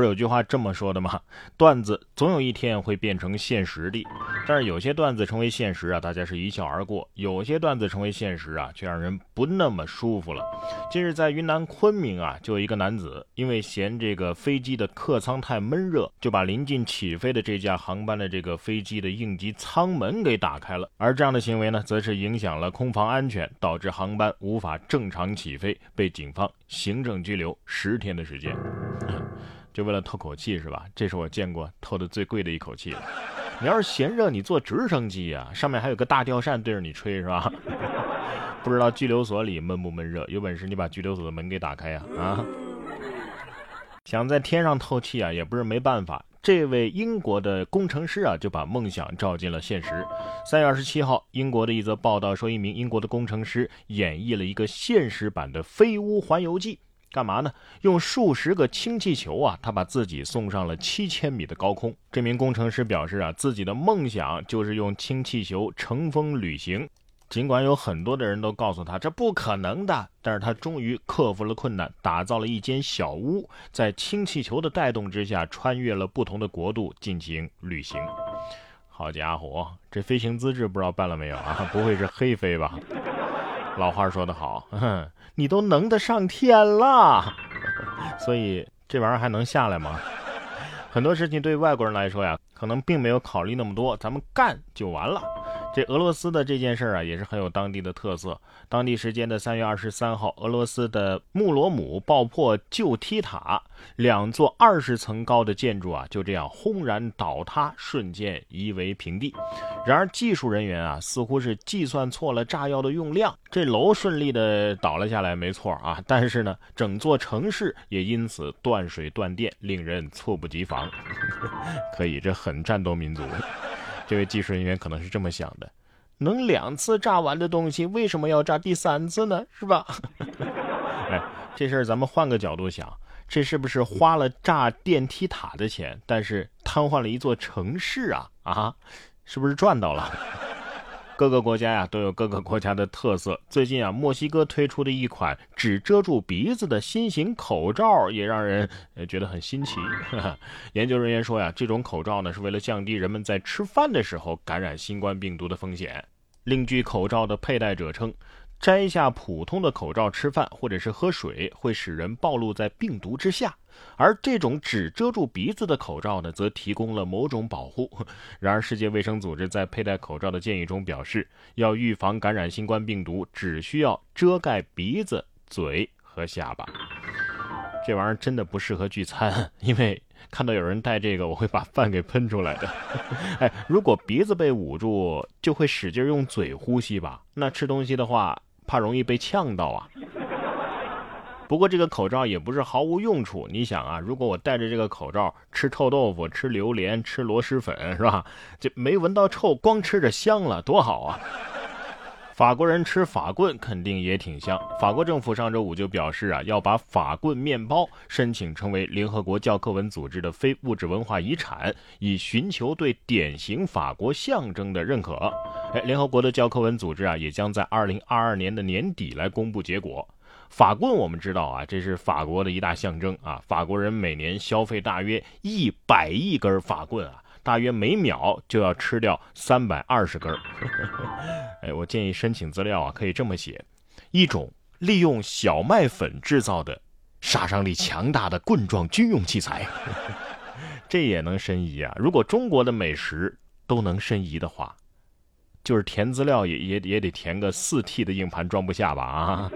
不是有句话这么说的吗？段子总有一天会变成现实的，但是有些段子成为现实啊，大家是一笑而过；有些段子成为现实啊，却让人不那么舒服了。近日在云南昆明啊，就有一个男子因为嫌这个飞机的客舱太闷热，就把临近起飞的这架航班的这个飞机的应急舱门给打开了。而这样的行为呢，则是影响了空防安全，导致航班无法正常起飞，被警方行政拘留十天的时间。就为了透口气是吧？这是我见过透的最贵的一口气了。你要是嫌热，你坐直升机啊，上面还有个大吊扇对着你吹是吧？不知道拘留所里闷不闷热？有本事你把拘留所的门给打开呀！啊，想在天上透气啊，也不是没办法。这位英国的工程师啊，就把梦想照进了现实。三月二十七号，英国的一则报道说，一名英国的工程师演绎了一个现实版的飞屋环游记。干嘛呢？用数十个氢气球啊，他把自己送上了七千米的高空。这名工程师表示啊，自己的梦想就是用氢气球乘风旅行。尽管有很多的人都告诉他这不可能的，但是他终于克服了困难，打造了一间小屋，在氢气球的带动之下，穿越了不同的国度进行旅行。好家伙，这飞行资质不知道办了没有啊？不会是黑飞吧？老话说得好，你都能得上天了，所以这玩意儿还能下来吗？很多事情对外国人来说呀，可能并没有考虑那么多，咱们干就完了。这俄罗斯的这件事儿啊，也是很有当地的特色。当地时间的三月二十三号，俄罗斯的穆罗姆爆破旧梯塔，两座二十层高的建筑啊，就这样轰然倒塌，瞬间夷为平地。然而技术人员啊，似乎是计算错了炸药的用量，这楼顺利的倒了下来，没错啊。但是呢，整座城市也因此断水断电，令人猝不及防。可以，这很战斗民族。这位技术人员可能是这么想的：能两次炸完的东西，为什么要炸第三次呢？是吧？哎，这事儿咱们换个角度想，这是不是花了炸电梯塔的钱，但是瘫痪了一座城市啊？啊，是不是赚到了？各个国家呀都有各个国家的特色。最近啊，墨西哥推出的一款只遮住鼻子的新型口罩也让人觉得很新奇。研究人员说呀，这种口罩呢是为了降低人们在吃饭的时候感染新冠病毒的风险。另据口罩的佩戴者称。摘下普通的口罩吃饭或者是喝水，会使人暴露在病毒之下；而这种只遮住鼻子的口罩呢，则提供了某种保护。然而，世界卫生组织在佩戴口罩的建议中表示，要预防感染新冠病毒，只需要遮盖鼻子、嘴和下巴。这玩意儿真的不适合聚餐，因为看到有人戴这个，我会把饭给喷出来的。哎，如果鼻子被捂住，就会使劲用嘴呼吸吧？那吃东西的话。怕容易被呛到啊！不过这个口罩也不是毫无用处。你想啊，如果我戴着这个口罩吃臭豆腐、吃榴莲、吃螺蛳粉，是吧？这没闻到臭，光吃着香了，多好啊！法国人吃法棍肯定也挺香。法国政府上周五就表示啊，要把法棍面包申请成为联合国教科文组织的非物质文化遗产，以寻求对典型法国象征的认可。哎，联合国的教科文组织啊，也将在二零二二年的年底来公布结果。法棍我们知道啊，这是法国的一大象征啊，法国人每年消费大约一百亿根法棍啊。大约每秒就要吃掉三百二十根儿。哎，我建议申请资料啊，可以这么写：一种利用小麦粉制造的、杀伤力强大的棍状军用器材。这也能申遗啊？如果中国的美食都能申遗的话，就是填资料也也也得填个四 T 的硬盘装不下吧？啊！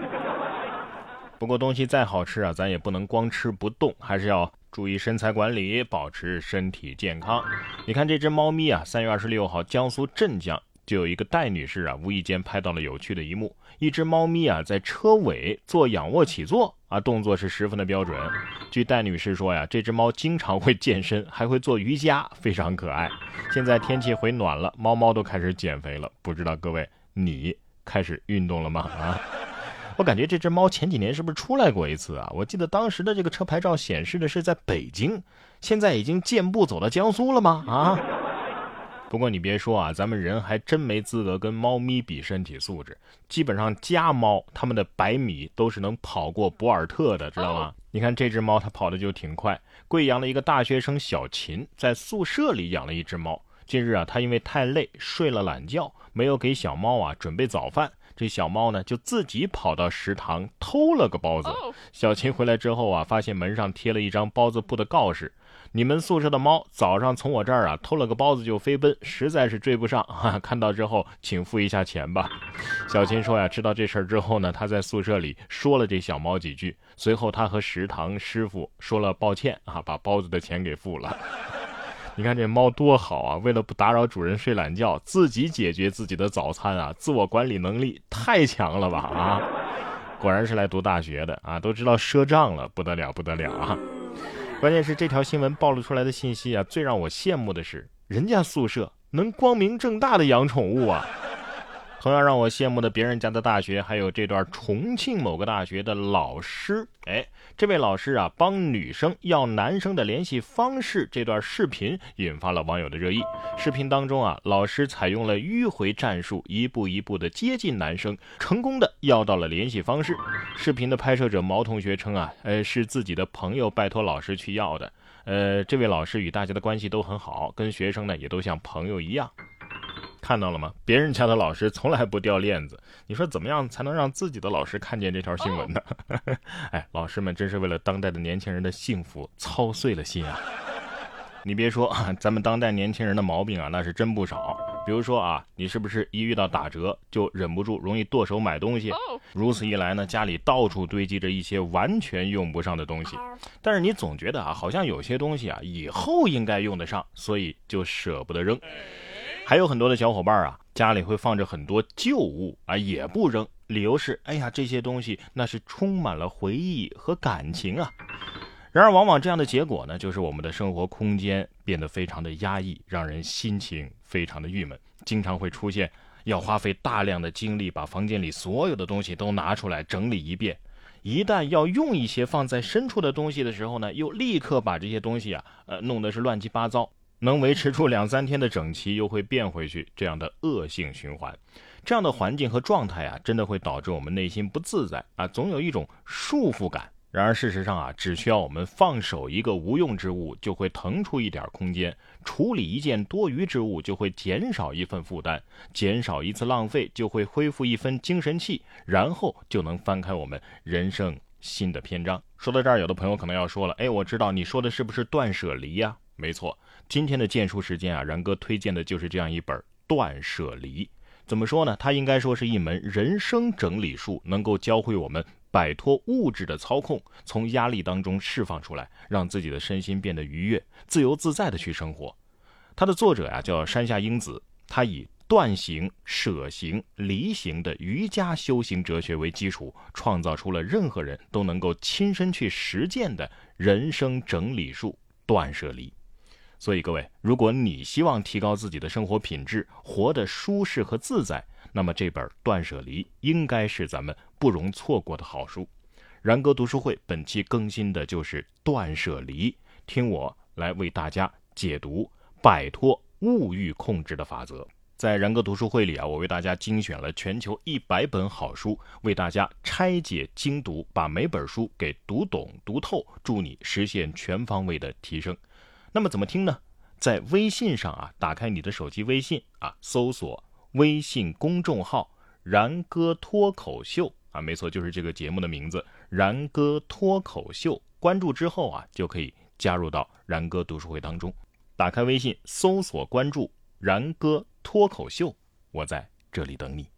不过东西再好吃啊，咱也不能光吃不动，还是要。注意身材管理，保持身体健康。你看这只猫咪啊，三月二十六号，江苏镇江就有一个戴女士啊，无意间拍到了有趣的一幕：一只猫咪啊，在车尾做仰卧起坐啊，动作是十分的标准。据戴女士说呀，这只猫经常会健身，还会做瑜伽，非常可爱。现在天气回暖了，猫猫都开始减肥了。不知道各位，你开始运动了吗？啊？我感觉这只猫前几年是不是出来过一次啊？我记得当时的这个车牌照显示的是在北京，现在已经健步走到江苏了吗？啊！不过你别说啊，咱们人还真没资格跟猫咪比身体素质。基本上家猫它们的百米都是能跑过博尔特的，知道吗？你看这只猫它跑的就挺快，贵阳的一个大学生小秦在宿舍里养了一只猫。近日啊，他因为太累睡了懒觉，没有给小猫啊准备早饭。这小猫呢，就自己跑到食堂偷了个包子。小琴回来之后啊，发现门上贴了一张包子铺的告示：“你们宿舍的猫早上从我这儿啊偷了个包子就飞奔，实在是追不上。哈，看到之后请付一下钱吧。”小琴说呀，知道这事儿之后呢，她在宿舍里说了这小猫几句，随后她和食堂师傅说了抱歉啊，把包子的钱给付了。你看这猫多好啊！为了不打扰主人睡懒觉，自己解决自己的早餐啊，自我管理能力太强了吧啊！果然是来读大学的啊，都知道赊账了，不得了不得了啊！关键是这条新闻暴露出来的信息啊，最让我羡慕的是，人家宿舍能光明正大的养宠物啊！同样让我羡慕的，别人家的大学还有这段重庆某个大学的老师。哎，这位老师啊，帮女生要男生的联系方式，这段视频引发了网友的热议。视频当中啊，老师采用了迂回战术，一步一步的接近男生，成功的要到了联系方式。视频的拍摄者毛同学称啊，呃，是自己的朋友拜托老师去要的。呃，这位老师与大家的关系都很好，跟学生呢也都像朋友一样。看到了吗？别人家的老师从来不掉链子。你说怎么样才能让自己的老师看见这条新闻呢？哎，老师们真是为了当代的年轻人的幸福操碎了心啊！你别说啊，咱们当代年轻人的毛病啊，那是真不少。比如说啊，你是不是一遇到打折就忍不住容易剁手买东西？如此一来呢，家里到处堆积着一些完全用不上的东西。但是你总觉得啊，好像有些东西啊，以后应该用得上，所以就舍不得扔。还有很多的小伙伴啊，家里会放着很多旧物啊，也不扔，理由是，哎呀，这些东西那是充满了回忆和感情啊。然而，往往这样的结果呢，就是我们的生活空间变得非常的压抑，让人心情非常的郁闷，经常会出现要花费大量的精力把房间里所有的东西都拿出来整理一遍，一旦要用一些放在深处的东西的时候呢，又立刻把这些东西啊，呃，弄得是乱七八糟。能维持住两三天的整齐，又会变回去，这样的恶性循环，这样的环境和状态啊，真的会导致我们内心不自在啊，总有一种束缚感。然而事实上啊，只需要我们放手一个无用之物，就会腾出一点空间；处理一件多余之物，就会减少一份负担；减少一次浪费，就会恢复一分精神气，然后就能翻开我们人生新的篇章。说到这儿，有的朋友可能要说了，哎，我知道你说的是不是断舍离呀？没错。今天的荐书时间啊，然哥推荐的就是这样一本《断舍离》。怎么说呢？它应该说是一门人生整理术，能够教会我们摆脱物质的操控，从压力当中释放出来，让自己的身心变得愉悦、自由自在的去生活。它的作者呀叫山下英子，他以断行、舍行、离行的瑜伽修行哲学为基础，创造出了任何人都能够亲身去实践的人生整理术——断舍离。所以各位，如果你希望提高自己的生活品质，活得舒适和自在，那么这本《断舍离》应该是咱们不容错过的好书。然哥读书会本期更新的就是《断舍离》，听我来为大家解读摆脱物欲控制的法则。在然哥读书会里啊，我为大家精选了全球一百本好书，为大家拆解精读，把每本书给读懂读透，助你实现全方位的提升。那么怎么听呢？在微信上啊，打开你的手机微信啊，搜索微信公众号“然哥脱口秀”啊，没错，就是这个节目的名字“然哥脱口秀”。关注之后啊，就可以加入到然哥读书会当中。打开微信，搜索关注“然哥脱口秀”，我在这里等你。